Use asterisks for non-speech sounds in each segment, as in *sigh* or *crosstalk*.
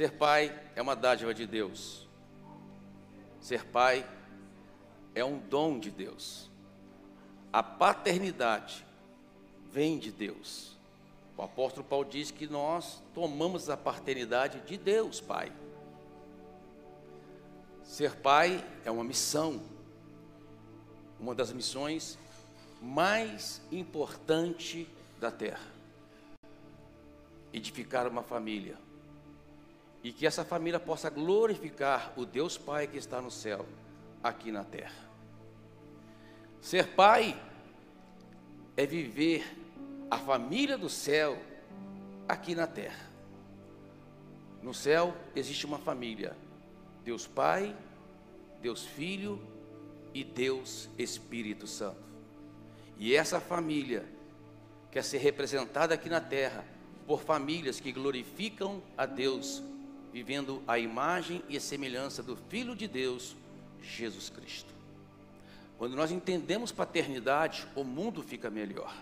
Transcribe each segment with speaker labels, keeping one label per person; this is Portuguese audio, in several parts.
Speaker 1: Ser pai é uma dádiva de Deus. Ser pai é um dom de Deus. A paternidade vem de Deus. O apóstolo Paulo diz que nós tomamos a paternidade de Deus, Pai. Ser pai é uma missão, uma das missões mais importantes da terra. Edificar uma família e que essa família possa glorificar o Deus Pai que está no céu, aqui na terra. Ser pai é viver a família do céu aqui na terra. No céu existe uma família: Deus Pai, Deus Filho e Deus Espírito Santo. E essa família quer ser representada aqui na terra por famílias que glorificam a Deus, vivendo a imagem e a semelhança do Filho de Deus, Jesus Cristo. Quando nós entendemos paternidade, o mundo fica melhor.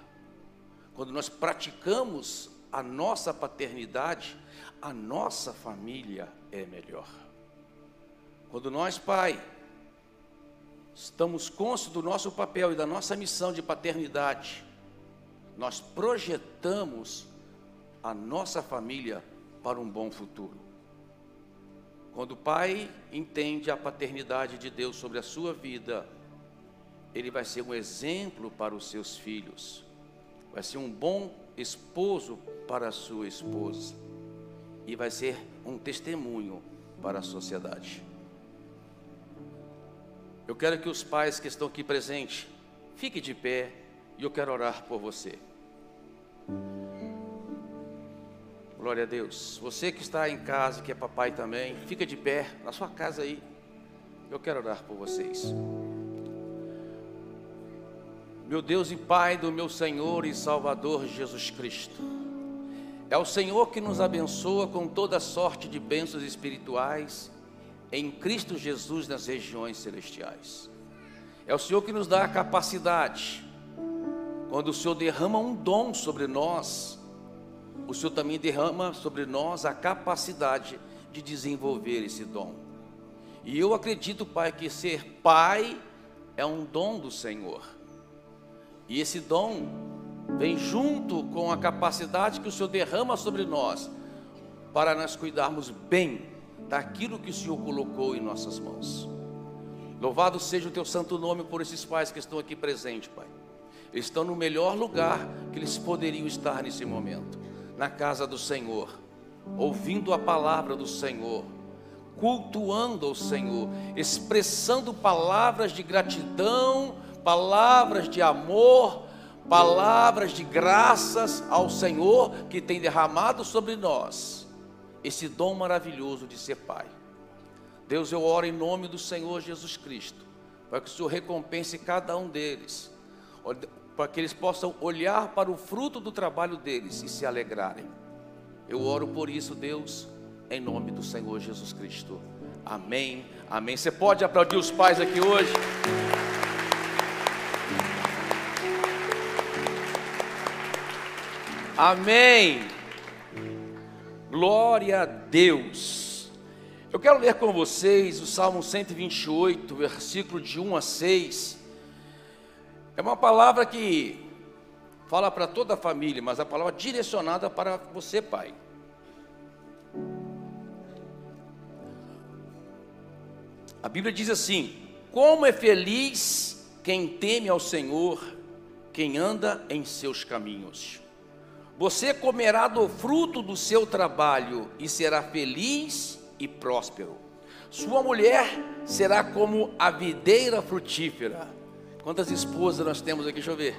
Speaker 1: Quando nós praticamos a nossa paternidade, a nossa família é melhor. Quando nós, pai, estamos conscientes do nosso papel e da nossa missão de paternidade, nós projetamos a nossa família para um bom futuro. Quando o pai entende a paternidade de Deus sobre a sua vida, ele vai ser um exemplo para os seus filhos, vai ser um bom esposo para a sua esposa e vai ser um testemunho para a sociedade. Eu quero que os pais que estão aqui presentes fiquem de pé e eu quero orar por você. Glória a Deus. Você que está em casa, que é papai também, fica de pé na sua casa aí. Eu quero orar por vocês meu Deus e Pai do meu Senhor e Salvador Jesus Cristo. É o Senhor que nos abençoa com toda sorte de bênçãos espirituais em Cristo Jesus nas regiões celestiais. É o Senhor que nos dá a capacidade. Quando o Senhor derrama um dom sobre nós, o Senhor também derrama sobre nós a capacidade de desenvolver esse dom. E eu acredito, Pai, que ser pai é um dom do Senhor. E esse dom vem junto com a capacidade que o Senhor derrama sobre nós, para nós cuidarmos bem daquilo que o Senhor colocou em nossas mãos. Louvado seja o teu santo nome por esses pais que estão aqui presentes, Pai. Eles estão no melhor lugar que eles poderiam estar nesse momento, na casa do Senhor, ouvindo a palavra do Senhor, cultuando o Senhor, expressando palavras de gratidão palavras de amor, palavras de graças ao Senhor que tem derramado sobre nós esse dom maravilhoso de ser Pai. Deus, eu oro em nome do Senhor Jesus Cristo, para que o Senhor recompense cada um deles, para que eles possam olhar para o fruto do trabalho deles e se alegrarem. Eu oro por isso, Deus, em nome do Senhor Jesus Cristo. Amém. Amém. Você pode aplaudir os pais aqui hoje? Amém. Glória a Deus. Eu quero ler com vocês o Salmo 128, versículo de 1 a 6. É uma palavra que fala para toda a família, mas a palavra direcionada para você, pai. A Bíblia diz assim: Como é feliz quem teme ao Senhor, quem anda em seus caminhos. Você comerá do fruto do seu trabalho e será feliz e próspero. Sua mulher será como a videira frutífera. Quantas esposas nós temos aqui? Deixa eu ver.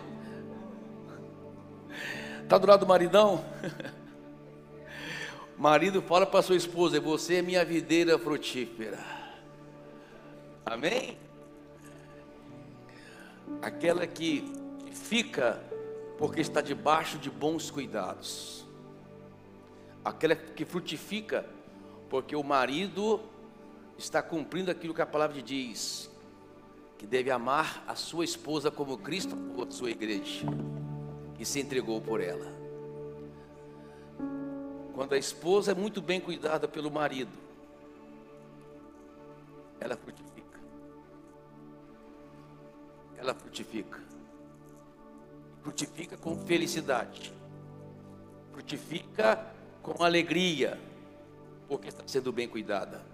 Speaker 1: Está do lado do maridão? *laughs* Marido fala para sua esposa: Você é minha videira frutífera. Amém? Aquela que fica porque está debaixo de bons cuidados. Aquela que frutifica, porque o marido está cumprindo aquilo que a palavra diz, que deve amar a sua esposa como Cristo amou a sua igreja e se entregou por ela. Quando a esposa é muito bem cuidada pelo marido, ela frutifica. Ela frutifica. Frutifica com felicidade. Frutifica com alegria, porque está sendo bem cuidada.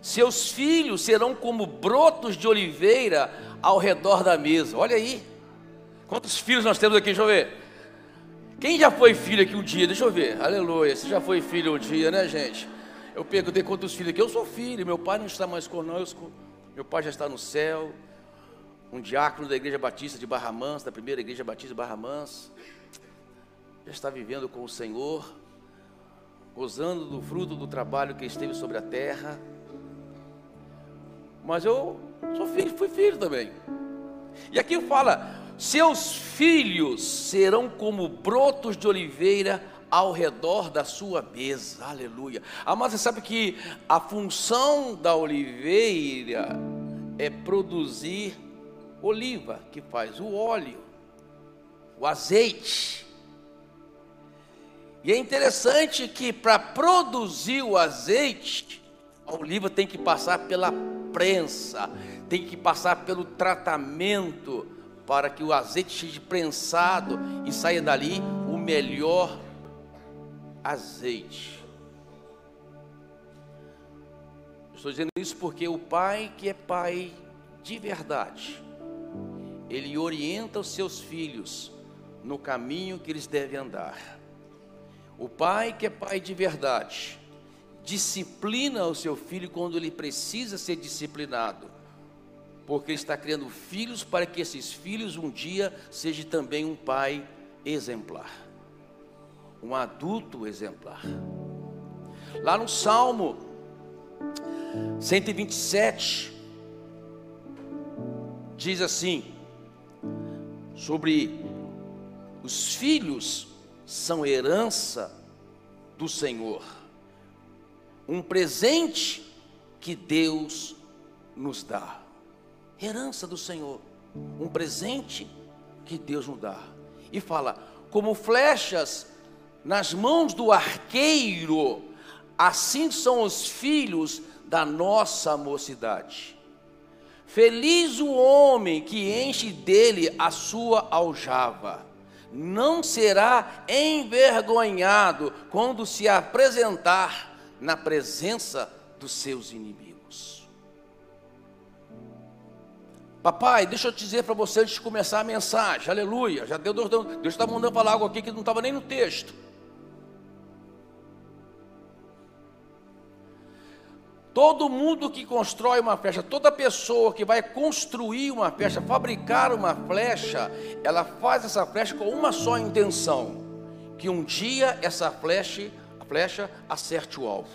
Speaker 1: Seus filhos serão como brotos de oliveira ao redor da mesa. Olha aí. Quantos filhos nós temos aqui? Deixa eu ver. Quem já foi filho aqui um dia? Deixa eu ver. Aleluia. Você já foi filho um dia, né, gente? Eu perguntei quantos filhos aqui. Eu sou filho. Meu pai não está mais conosco. Meu pai já está no céu. Um diácono da Igreja Batista de Barra Mansa, da primeira Igreja Batista de Barra Mansa. Já está vivendo com o Senhor. Gozando do fruto do trabalho que esteve sobre a terra. Mas eu sou filho, fui filho também. E aqui fala: seus filhos serão como brotos de oliveira ao redor da sua mesa. Aleluia. Mas você sabe que a função da oliveira é produzir oliva, que faz o óleo, o azeite. E é interessante que para produzir o azeite, a oliva tem que passar pela prensa, tem que passar pelo tratamento para que o azeite seja prensado e saia dali o melhor azeite. Estou dizendo isso porque o pai que é pai de verdade, ele orienta os seus filhos no caminho que eles devem andar. O pai que é pai de verdade, disciplina o seu filho quando ele precisa ser disciplinado porque ele está criando filhos para que esses filhos um dia sejam também um pai exemplar, um adulto exemplar. Lá no Salmo 127, diz assim: sobre os filhos são herança do Senhor, um presente que Deus nos dá herança do Senhor, um presente que Deus nos dá. E fala: como flechas nas mãos do arqueiro, assim são os filhos da nossa mocidade. Feliz o homem que enche dele a sua aljava, não será envergonhado quando se apresentar na presença dos seus inimigos. Papai, deixa eu te dizer para você antes de começar a mensagem, aleluia. Já deu Deus, Deus está mandando falar algo aqui que não estava nem no texto. Todo mundo que constrói uma flecha, toda pessoa que vai construir uma flecha, fabricar uma flecha, ela faz essa flecha com uma só intenção: que um dia essa flecha, flecha acerte o alvo.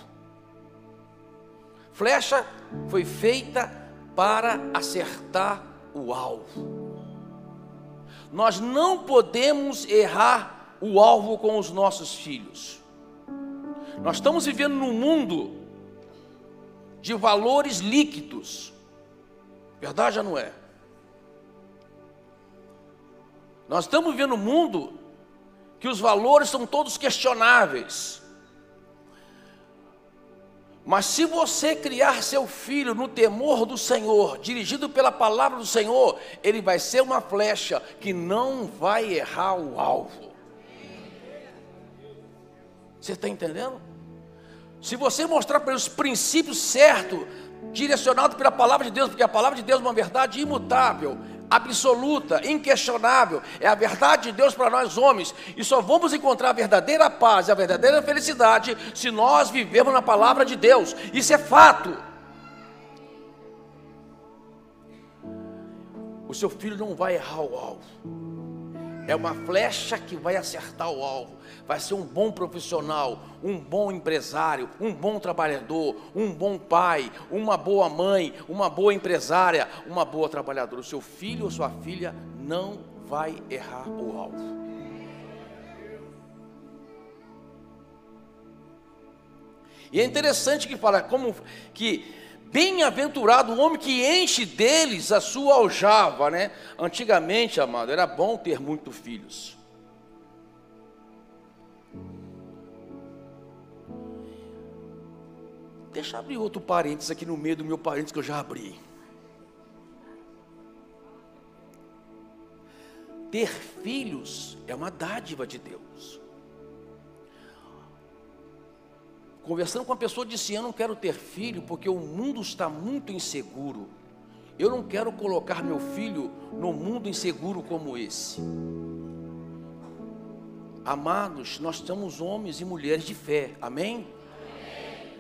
Speaker 1: Flecha foi feita para acertar o alvo. Nós não podemos errar o alvo com os nossos filhos. Nós estamos vivendo num mundo de valores líquidos. Verdade ou não é? Nós estamos vivendo um mundo que os valores são todos questionáveis. Mas se você criar seu filho no temor do Senhor, dirigido pela palavra do Senhor, ele vai ser uma flecha que não vai errar o alvo. Você está entendendo? Se você mostrar para os princípios certos, direcionado pela palavra de Deus, porque a palavra de Deus é uma verdade imutável, absoluta, inquestionável, é a verdade de Deus para nós homens, e só vamos encontrar a verdadeira paz e a verdadeira felicidade se nós vivemos na palavra de Deus, isso é fato. O seu filho não vai errar o alvo. É uma flecha que vai acertar o alvo. Vai ser um bom profissional, um bom empresário, um bom trabalhador, um bom pai, uma boa mãe, uma boa empresária, uma boa trabalhadora. O seu filho ou sua filha não vai errar o alvo. E é interessante que fala como que Bem-aventurado o homem que enche deles a sua aljava, né? Antigamente, amado, era bom ter muitos filhos. Deixa eu abrir outro parênteses aqui no meio do meu parênteses que eu já abri. Ter filhos é uma dádiva de Deus. Conversando com uma pessoa disse: Eu não quero ter filho porque o mundo está muito inseguro. Eu não quero colocar meu filho no mundo inseguro como esse. Amados, nós somos homens e mulheres de fé, amém? amém.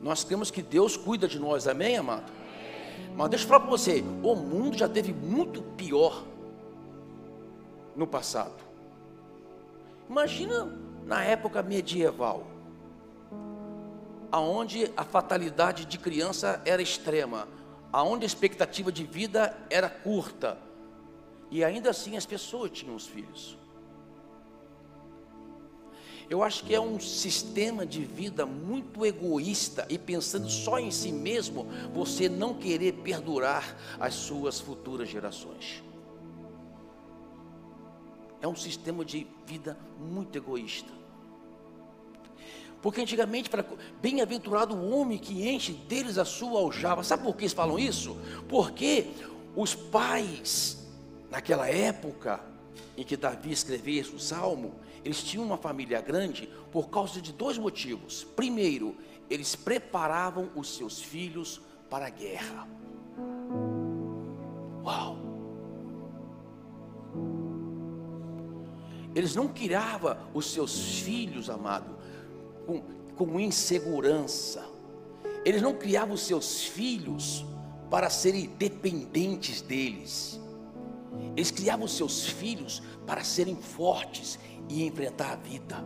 Speaker 1: Nós cremos que Deus cuida de nós, amém, amado? Amém. Mas deixa eu falar para você: o mundo já teve muito pior no passado. Imagina na época medieval aonde a fatalidade de criança era extrema, aonde a expectativa de vida era curta, e ainda assim as pessoas tinham os filhos. Eu acho que é um sistema de vida muito egoísta e pensando só em si mesmo, você não querer perdurar as suas futuras gerações. É um sistema de vida muito egoísta. Porque antigamente, para bem-aventurado o homem que enche deles a sua aljava. Sabe por que eles falam isso? Porque os pais, naquela época em que Davi escrevia o salmo, eles tinham uma família grande por causa de dois motivos. Primeiro, eles preparavam os seus filhos para a guerra. Uau! Eles não criavam os seus filhos, amado, com, com insegurança. Eles não criavam seus filhos para serem dependentes deles. Eles criavam seus filhos para serem fortes e enfrentar a vida.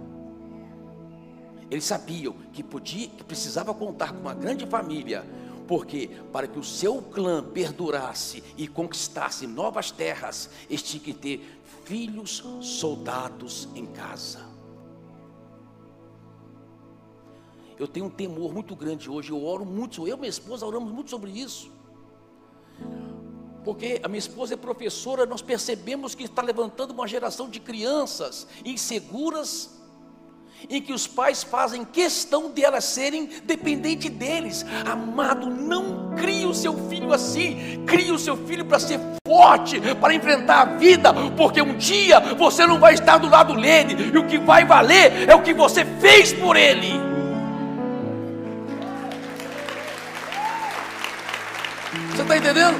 Speaker 1: Eles sabiam que podia, que precisava contar com uma grande família, porque para que o seu clã perdurasse e conquistasse novas terras, eles tinham que ter filhos soldados em casa. Eu tenho um temor muito grande hoje. Eu oro muito, eu e minha esposa oramos muito sobre isso. Porque a minha esposa é professora, nós percebemos que está levantando uma geração de crianças inseguras, em que os pais fazem questão de elas serem dependentes deles. Amado, não crie o seu filho assim, crie o seu filho para ser forte, para enfrentar a vida, porque um dia você não vai estar do lado dele, e o que vai valer é o que você fez por ele. Está entendendo?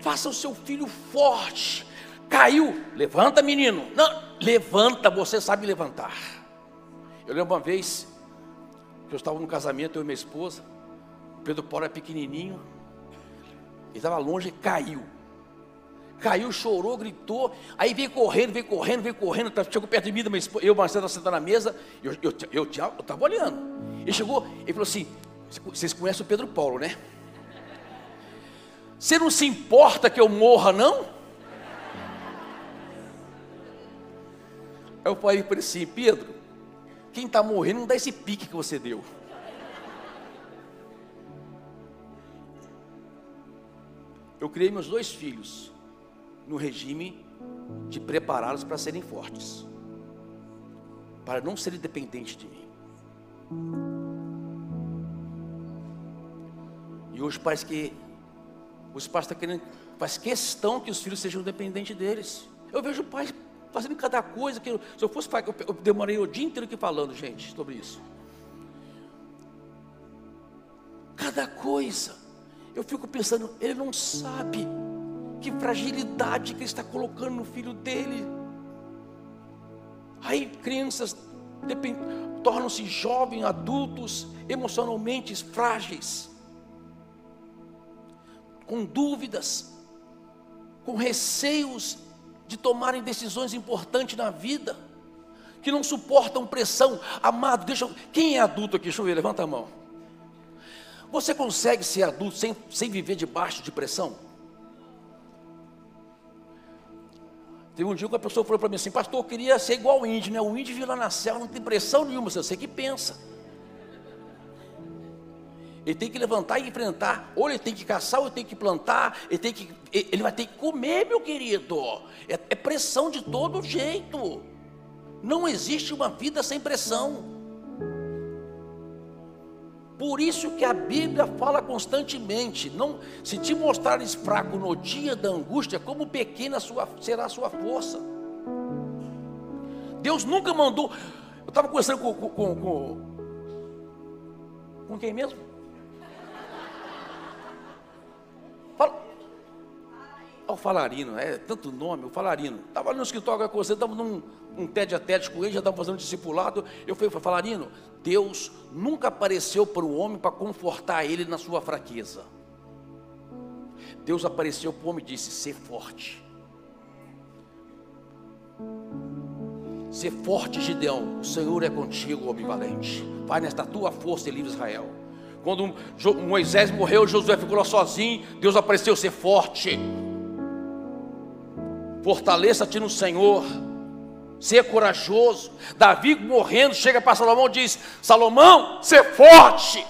Speaker 1: Faça o seu filho forte. Caiu, levanta, menino. Não, levanta, você sabe levantar. Eu lembro uma vez que eu estava no casamento, eu e minha esposa. Pedro Paulo era pequenininho. Ele estava longe, caiu. Caiu, chorou, gritou. Aí veio correndo, veio correndo, veio correndo. Chegou perto de mim, eu, Marcelo, sentado na mesa. Eu estava eu, eu, eu olhando. Ele chegou, ele falou assim: vocês conhecem o Pedro Paulo, né? Você não se importa que eu morra, não? Eu falei para ele assim, Pedro, quem está morrendo não dá esse pique que você deu. Eu criei meus dois filhos no regime de prepará-los para serem fortes, para não serem dependentes de mim. E hoje parece que os pais estão querendo, faz questão que os filhos sejam dependentes deles. Eu vejo pais fazendo cada coisa que se eu fosse pai, eu, eu demorei o dia inteiro aqui falando, gente, sobre isso. Cada coisa. Eu fico pensando, ele não sabe que fragilidade que ele está colocando no filho dele. Aí crianças tornam-se jovens, adultos, emocionalmente frágeis com dúvidas, com receios de tomarem decisões importantes na vida, que não suportam pressão. Amado, deixa eu, quem é adulto aqui? Deixa eu ver, levanta a mão. Você consegue ser adulto sem, sem viver debaixo de pressão? Teve um dia que a pessoa falou para mim assim, pastor, eu queria ser igual o índio, né? O índio vive lá na selva, não tem pressão nenhuma, você que pensa. Ele tem que levantar e enfrentar. Ou ele tem que caçar, ou ele tem que plantar. Ele, tem que, ele vai ter que comer, meu querido. É, é pressão de todo jeito. Não existe uma vida sem pressão. Por isso que a Bíblia fala constantemente: não, se te mostrares fraco no dia da angústia, como pequena sua, será a sua força. Deus nunca mandou. Eu estava conversando com, com, com, com, com quem mesmo? Fala. O Falarino, é tanto nome, o Falarino. Estava no escritório com você, estava num um tete a com ele, já estava fazendo discipulado. Eu falei, Falarino, Deus nunca apareceu para o homem para confortar ele na sua fraqueza. Deus apareceu para o homem e disse: Ser forte. Ser forte, Gideão. O Senhor é contigo, homem valente. Vai nesta tua força e livre Israel. Quando Moisés morreu, Josué ficou lá sozinho. Deus apareceu: Ser forte. Fortaleça-te no Senhor. Ser corajoso. Davi morrendo, chega para Salomão e diz: Salomão, ser forte.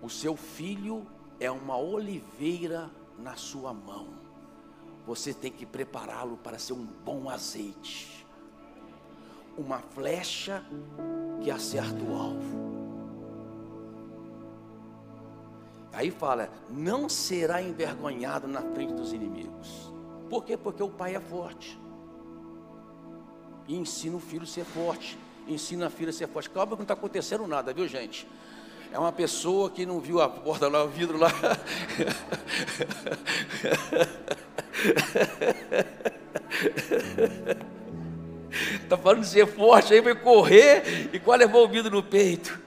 Speaker 1: O seu filho é uma oliveira na sua mão. Você tem que prepará-lo para ser um bom azeite. Uma flecha que acerta o alvo. Aí fala: não será envergonhado na frente dos inimigos. Por quê? Porque o pai é forte. E ensina o filho a ser forte. Ensina a filha a ser forte. Calma que não está acontecendo nada, viu gente? É uma pessoa que não viu a porta lá, o vidro lá. *laughs* Está falando de ser forte, aí vai correr e quase levou o vidro no peito.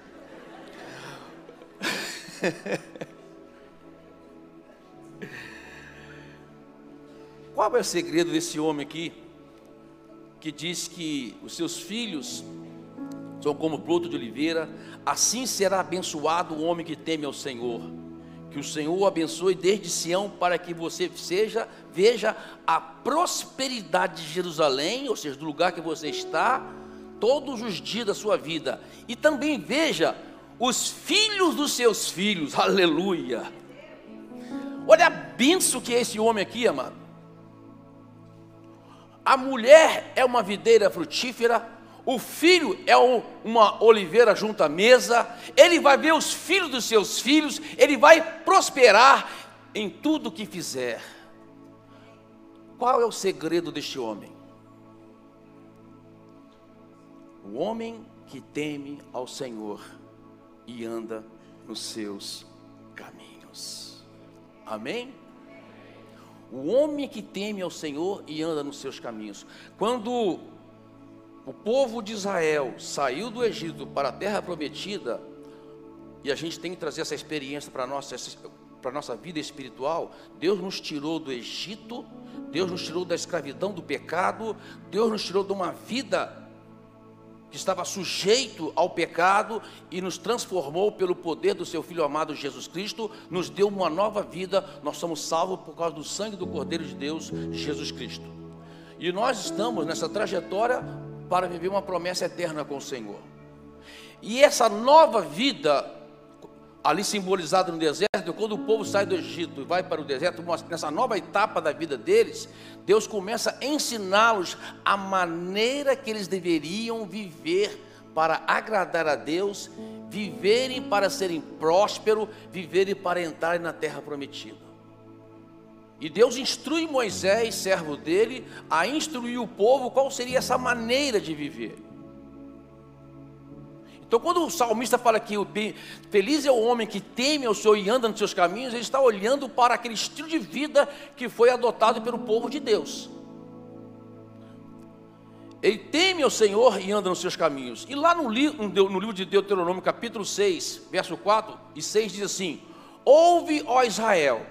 Speaker 1: *laughs* Qual é o segredo desse homem aqui, que diz que os seus filhos são como broto de oliveira, assim será abençoado o homem que teme ao Senhor. Que o Senhor o abençoe desde Sião, para que você seja, veja a prosperidade de Jerusalém, ou seja, do lugar que você está, todos os dias da sua vida. E também veja os filhos dos seus filhos, aleluia. Olha a benção que é esse homem aqui, amado. A mulher é uma videira frutífera, o filho é um, uma oliveira junto à mesa, ele vai ver os filhos dos seus filhos, ele vai prosperar em tudo que fizer. Qual é o segredo deste homem? O homem que teme ao Senhor e anda nos seus caminhos. Amém? O homem que teme ao Senhor e anda nos seus caminhos. Quando o povo de Israel saiu do Egito para a terra prometida, e a gente tem que trazer essa experiência para a nossa, para nossa vida espiritual, Deus nos tirou do Egito, Deus nos tirou da escravidão do pecado, Deus nos tirou de uma vida que estava sujeito ao pecado e nos transformou pelo poder do seu Filho amado Jesus Cristo, nos deu uma nova vida, nós somos salvos por causa do sangue do Cordeiro de Deus, Jesus Cristo. E nós estamos nessa trajetória para viver uma promessa eterna com o Senhor. E essa nova vida ali simbolizado no deserto, quando o povo sai do Egito e vai para o deserto, nessa nova etapa da vida deles, Deus começa a ensiná-los a maneira que eles deveriam viver para agradar a Deus, viverem para serem prósperos, viverem para entrarem na terra prometida. E Deus instrui Moisés, servo dele, a instruir o povo qual seria essa maneira de viver. Então, quando o salmista fala que o feliz é o homem que teme ao Senhor e anda nos seus caminhos, ele está olhando para aquele estilo de vida que foi adotado pelo povo de Deus. Ele teme ao Senhor e anda nos seus caminhos. E lá no, li, no livro de Deuteronômio, capítulo 6, verso 4 e 6, diz assim: Ouve, ó Israel,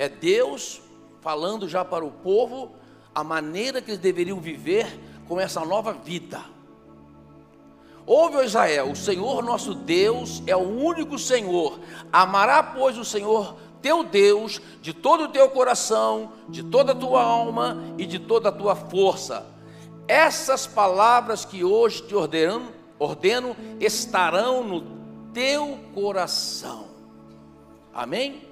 Speaker 1: é Deus falando já para o povo a maneira que eles deveriam viver com essa nova vida. Ouve, ó Israel, o Senhor nosso Deus é o único Senhor. Amará, pois, o Senhor teu Deus de todo o teu coração, de toda a tua alma e de toda a tua força. Essas palavras que hoje te ordeno, ordeno estarão no teu coração. Amém?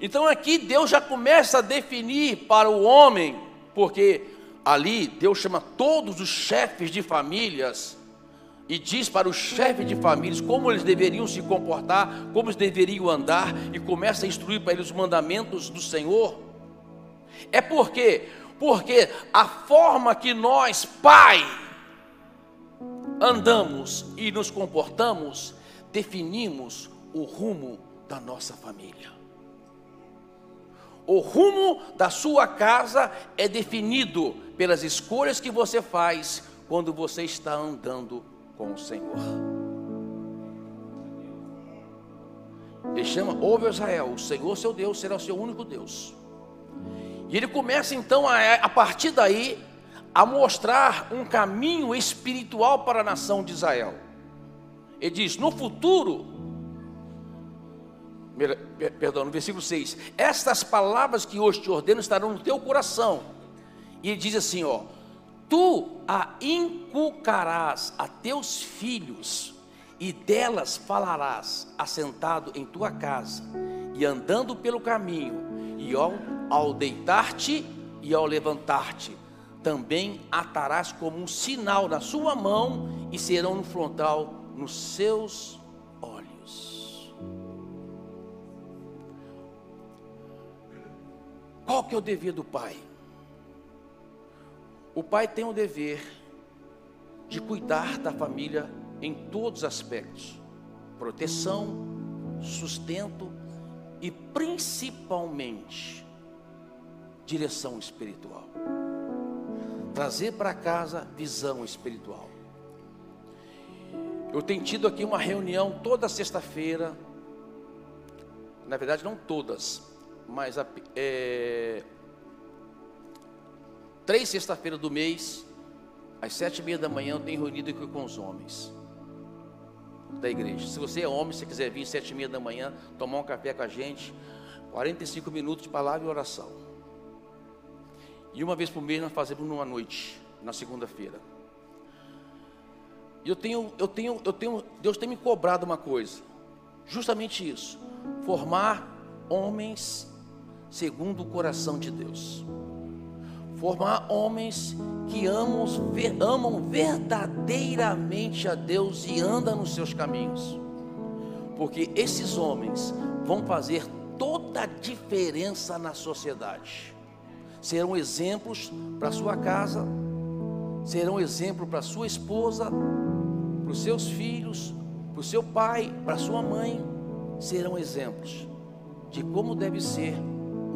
Speaker 1: Então aqui Deus já começa a definir para o homem, porque ali Deus chama todos os chefes de famílias e diz para os chefes de famílias como eles deveriam se comportar, como eles deveriam andar, e começa a instruir para eles os mandamentos do Senhor. É porque, porque a forma que nós, pai, andamos e nos comportamos, definimos o rumo da nossa família. O rumo da sua casa é definido pelas escolhas que você faz quando você está andando com o Senhor. Ele chama, ouve Israel, o Senhor seu Deus será o seu único Deus. E ele começa então a, a partir daí a mostrar um caminho espiritual para a nação de Israel. Ele diz: no futuro, perdão, no versículo 6, estas palavras que hoje te ordeno estarão no teu coração. E ele diz assim: ó, tu a inculcarás a teus filhos, e delas falarás, assentado em tua casa, e andando pelo caminho, e ao, ao deitar-te e ao levantar-te, também atarás como um sinal na sua mão, e serão no frontal nos seus Qual que é o dever do pai? O pai tem o dever de cuidar da família em todos os aspectos: proteção, sustento e principalmente direção espiritual. Trazer para casa visão espiritual. Eu tenho tido aqui uma reunião toda sexta-feira, na verdade não todas, mas é, três sexta-feiras do mês, às sete e meia da manhã, eu tenho reunido aqui com os homens da igreja. Se você é homem, se quiser vir às sete e meia da manhã, tomar um café com a gente, 45 minutos de palavra e oração. E uma vez por mês nós fazemos numa noite, na segunda-feira. E eu tenho, eu tenho, eu tenho, Deus tem me cobrado uma coisa, justamente isso: formar homens segundo o coração de Deus formar homens que amam, amam verdadeiramente a Deus e andam nos seus caminhos, porque esses homens vão fazer toda a diferença na sociedade. Serão exemplos para sua casa, serão exemplo para sua esposa, para os seus filhos, para o seu pai, para sua mãe, serão exemplos de como deve ser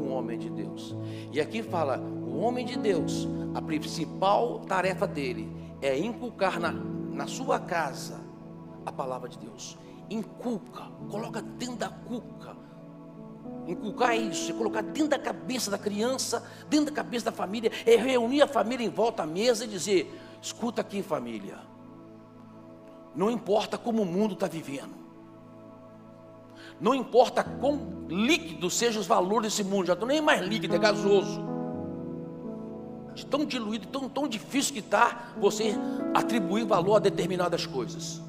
Speaker 1: um homem de Deus. E aqui fala o homem de Deus, a principal tarefa dele é inculcar na, na sua casa a palavra de Deus. Inculca, coloca dentro da cuca. Inculcar é isso, é colocar dentro da cabeça da criança, dentro da cabeça da família, é reunir a família em volta à mesa e dizer: escuta aqui, família. Não importa como o mundo está vivendo. Não importa quão líquido sejam os valores desse mundo, já estou nem mais líquido, é gasoso de tão diluído, tão, tão difícil que está você atribuir valor a determinadas coisas.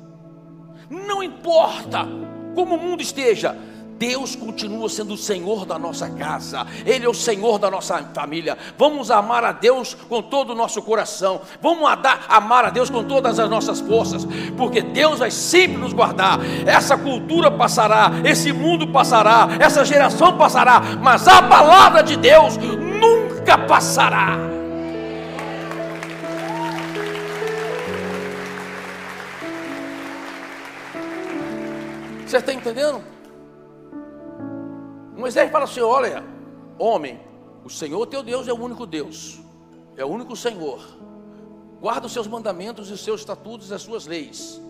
Speaker 1: Não importa como o mundo esteja, Deus continua sendo o Senhor da nossa casa, Ele é o Senhor da nossa família. Vamos amar a Deus com todo o nosso coração, vamos amar a Deus com todas as nossas forças, porque Deus vai sempre nos guardar. Essa cultura passará, esse mundo passará, essa geração passará, mas a palavra de Deus nunca passará. Você está entendendo? Moisés fala assim: olha, homem, o Senhor teu Deus é o único Deus, é o único Senhor. Guarda os seus mandamentos, os seus estatutos, as suas leis.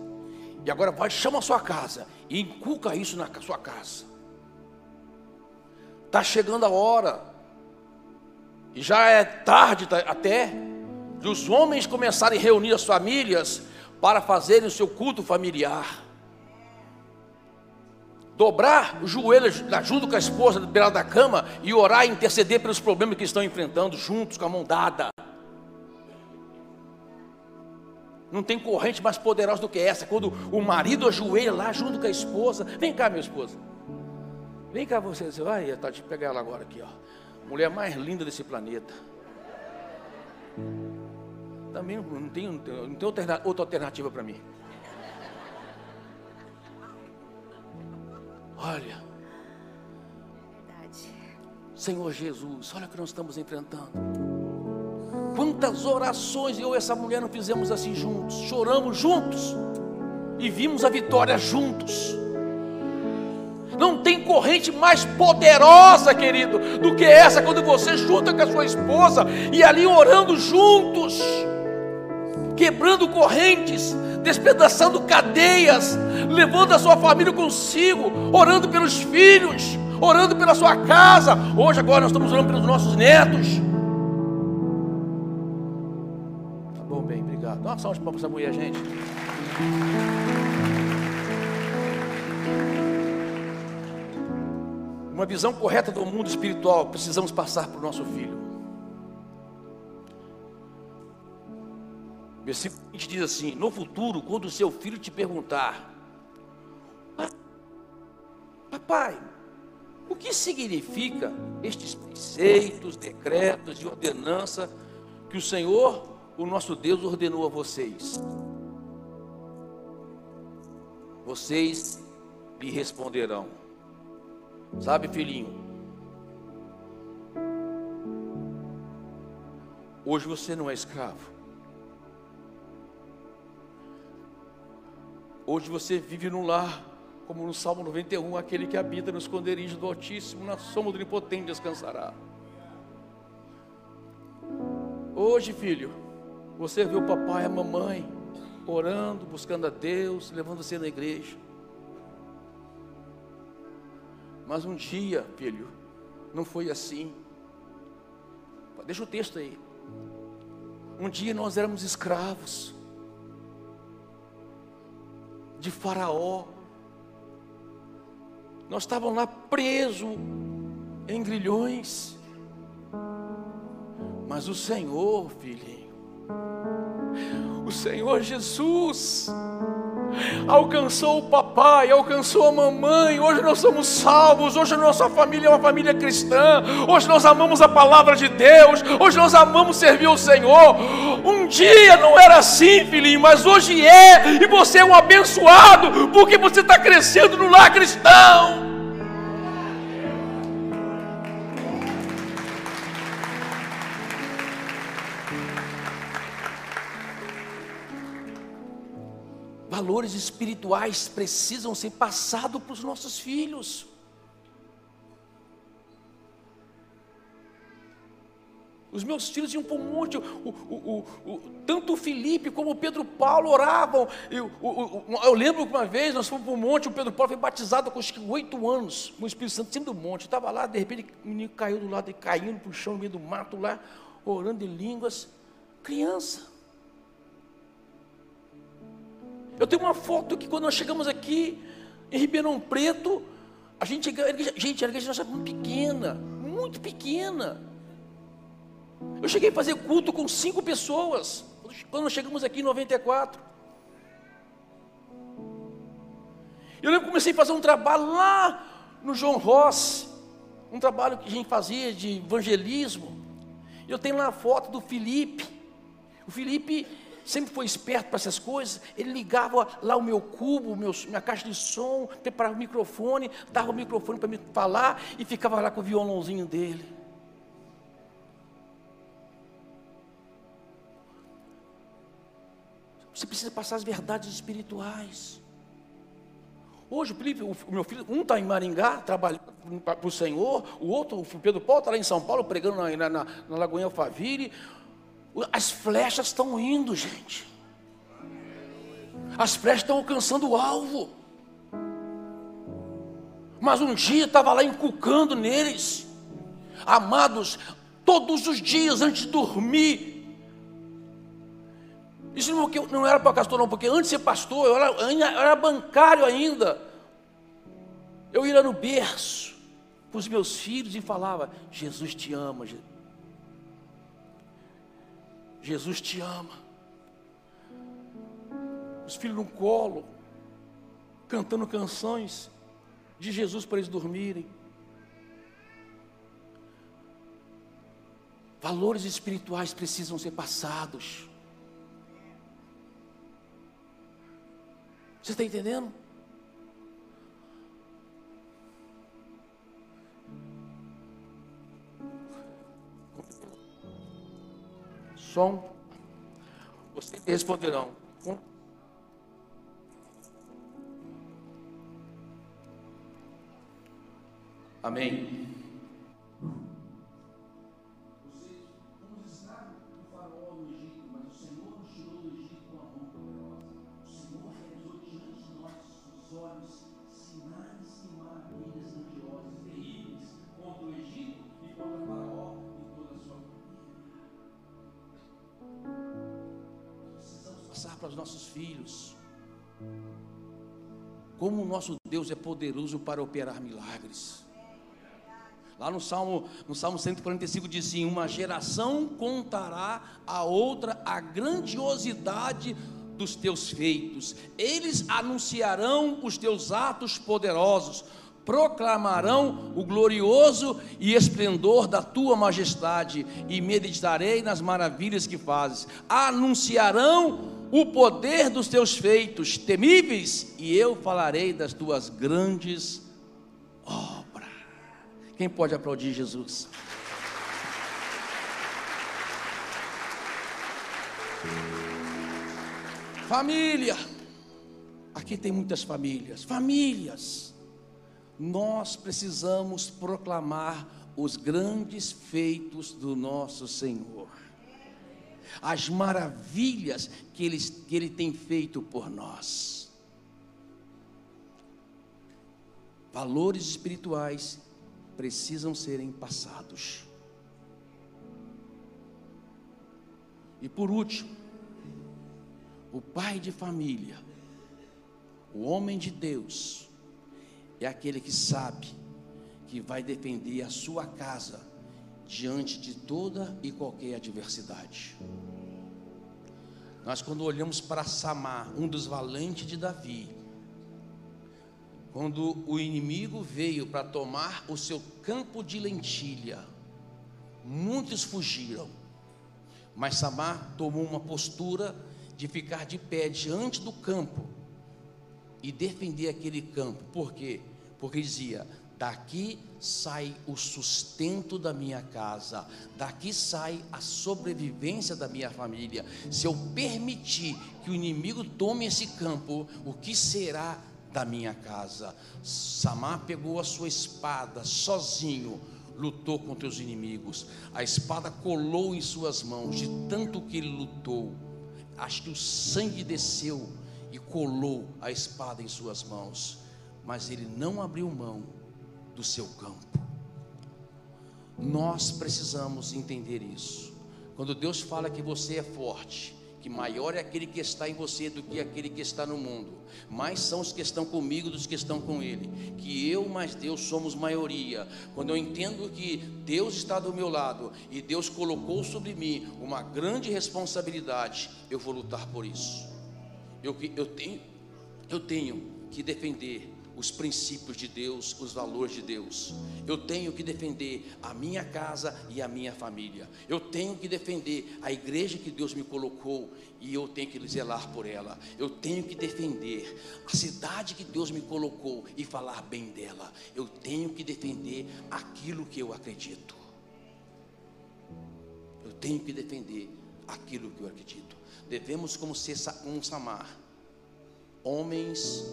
Speaker 1: E agora vai, chama a sua casa e inculca isso na sua casa. Está chegando a hora, e já é tarde até, dos homens começarem a reunir as famílias para fazerem o seu culto familiar dobrar os joelhos junto com a esposa do beirado da cama e orar e interceder pelos problemas que estão enfrentando juntos com a mão dada. Não tem corrente mais poderosa do que essa, quando o marido ajoelha lá junto com a esposa. Vem cá, minha esposa. Vem cá você, vai, tá, deixa pegar ela agora aqui, ó. Mulher mais linda desse planeta. Também não tem, não tem outra alternativa para mim. Olha. Senhor Jesus, olha o que nós estamos enfrentando. Quantas orações eu e essa mulher não fizemos assim juntos, choramos juntos e vimos a vitória juntos. Não tem corrente mais poderosa, querido, do que essa quando você junta com a sua esposa e ali orando juntos, quebrando correntes, despedaçando cadeias, levando a sua família consigo, orando pelos filhos, orando pela sua casa. Hoje, agora, nós estamos orando pelos nossos netos. Tá bom, bem, obrigado. Dá uma salva para essa mulher, gente. uma visão correta do mundo espiritual, precisamos passar para o nosso filho. Versículo 20 diz assim: No futuro, quando o seu filho te perguntar, Papai, o que significa estes preceitos, decretos e ordenança que o Senhor, o nosso Deus, ordenou a vocês? Vocês lhe responderão Sabe, filhinho? Hoje você não é escravo. Hoje você vive num lar, como no Salmo 91, aquele que habita no esconderijo do Altíssimo, na sombra do Onipotente descansará. Hoje, filho, você vê o papai e a mamãe orando, buscando a Deus, levando você na igreja. Mas um dia, filho, não foi assim. Deixa o texto aí. Um dia nós éramos escravos de Faraó. Nós estávamos lá presos em grilhões. Mas o Senhor, filhinho, o Senhor Jesus, alcançou o papai, alcançou a mamãe. Hoje nós somos salvos. Hoje a nossa família é uma família cristã. Hoje nós amamos a palavra de Deus. Hoje nós amamos servir o Senhor. Um dia não era assim, filhinho, mas hoje é. E você é um abençoado porque você está crescendo no lar cristão. Valores espirituais precisam ser passados para os nossos filhos. Os meus filhos iam para um monte, o, o, o, tanto o Felipe como o Pedro Paulo oravam. Eu, eu lembro que uma vez nós fomos para um monte, o Pedro Paulo foi batizado com oito anos, com o Espírito Santo, cima do monte. Estava lá, de repente o menino caiu do lado, caindo para o chão, no meio do mato lá, orando em línguas. Criança. Eu tenho uma foto que quando nós chegamos aqui em Ribeirão Preto, a gente, gente, a igreja era muito pequena, muito pequena. Eu cheguei a fazer culto com cinco pessoas, quando nós chegamos aqui em 94. Eu lembro que comecei a fazer um trabalho lá no João Ross, um trabalho que a gente fazia de evangelismo. Eu tenho lá a foto do Felipe. O Felipe sempre foi esperto para essas coisas. Ele ligava lá o meu cubo, meu, minha caixa de som, preparava o microfone, dava o microfone para me falar e ficava lá com o violãozinho dele. Você precisa passar as verdades espirituais. Hoje o meu filho, um está em Maringá, trabalhando para o Senhor, o outro, o Pedro Paulo, está lá em São Paulo, pregando na, na, na Lagoinha Alfaville, as flechas estão indo, gente. As flechas estão alcançando o alvo. Mas um dia estava lá inculcando neles, amados, todos os dias antes de dormir. Isso não, não era para pastor, não, porque antes de ser pastor, eu era, eu era bancário ainda. Eu ia no berço para os meus filhos e falava: Jesus te ama, Jesus. Jesus te ama. Os filhos no colo, cantando canções de Jesus para eles dormirem. Valores espirituais precisam ser passados. Você está entendendo? Som. Vocês responderão. Amém. Para os nossos filhos. Como o nosso Deus é poderoso para operar milagres. Lá no Salmo, no Salmo 145 diz assim: Uma geração contará a outra a grandiosidade dos teus feitos, eles anunciarão os teus atos poderosos, proclamarão o glorioso e esplendor da tua majestade, e meditarei nas maravilhas que fazes, anunciarão o poder dos teus feitos temíveis, e eu falarei das tuas grandes obras. Quem pode aplaudir Jesus? Família, aqui tem muitas famílias, famílias, nós precisamos proclamar os grandes feitos do nosso Senhor as maravilhas que ele, que ele tem feito por nós. Valores espirituais precisam serem passados. E por último, o pai de família, o homem de Deus, é aquele que sabe que vai defender a sua casa diante de toda e qualquer adversidade. Nós, quando olhamos para Samar, um dos valentes de Davi, quando o inimigo veio para tomar o seu campo de lentilha, muitos fugiram, mas Samar tomou uma postura de ficar de pé diante do campo e defender aquele campo, por quê? Porque dizia: daqui sai o sustento da minha casa, daqui sai a sobrevivência da minha família. Se eu permitir que o inimigo tome esse campo, o que será da minha casa? Samar pegou a sua espada sozinho, lutou contra os inimigos. A espada colou em suas mãos, de tanto que ele lutou. Acho que o sangue desceu e colou a espada em suas mãos, mas ele não abriu mão do seu campo. Nós precisamos entender isso. Quando Deus fala que você é forte, que maior é aquele que está em você do que aquele que está no mundo, mais são os que estão comigo dos que estão com Ele, que eu mais Deus somos maioria. Quando eu entendo que Deus está do meu lado e Deus colocou sobre mim uma grande responsabilidade, eu vou lutar por isso. Eu, eu, tenho, eu tenho que defender os princípios de Deus, os valores de Deus. Eu tenho que defender a minha casa e a minha família. Eu tenho que defender a igreja que Deus me colocou e eu tenho que zelar por ela. Eu tenho que defender a cidade que Deus me colocou e falar bem dela. Eu tenho que defender aquilo que eu acredito. Eu tenho que defender aquilo que eu acredito. Devemos como ser um Samar, homens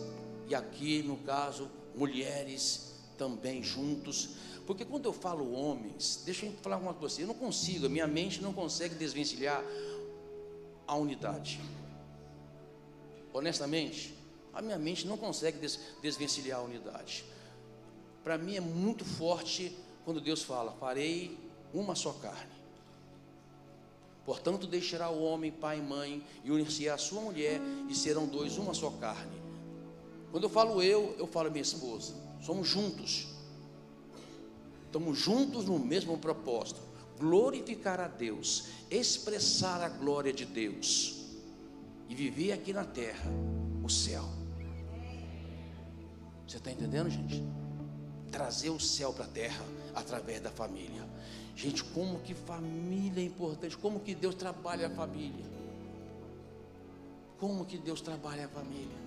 Speaker 1: e aqui no caso, mulheres também juntos. Porque quando eu falo homens, deixa eu falar uma coisa, eu não consigo, a minha mente não consegue desvencilhar a unidade. Honestamente, a minha mente não consegue des desvencilhar a unidade. Para mim é muito forte quando Deus fala: farei uma só carne. Portanto, deixará o homem, pai e mãe, e unir-se à sua mulher, e serão dois uma só carne. Quando eu falo eu, eu falo minha esposa. Somos juntos. Estamos juntos no mesmo propósito: glorificar a Deus, expressar a glória de Deus e viver aqui na terra o céu. Você está entendendo, gente? trazer o céu para a terra através da família. Gente, como que família é importante, como que Deus trabalha a família. Como que Deus trabalha a família.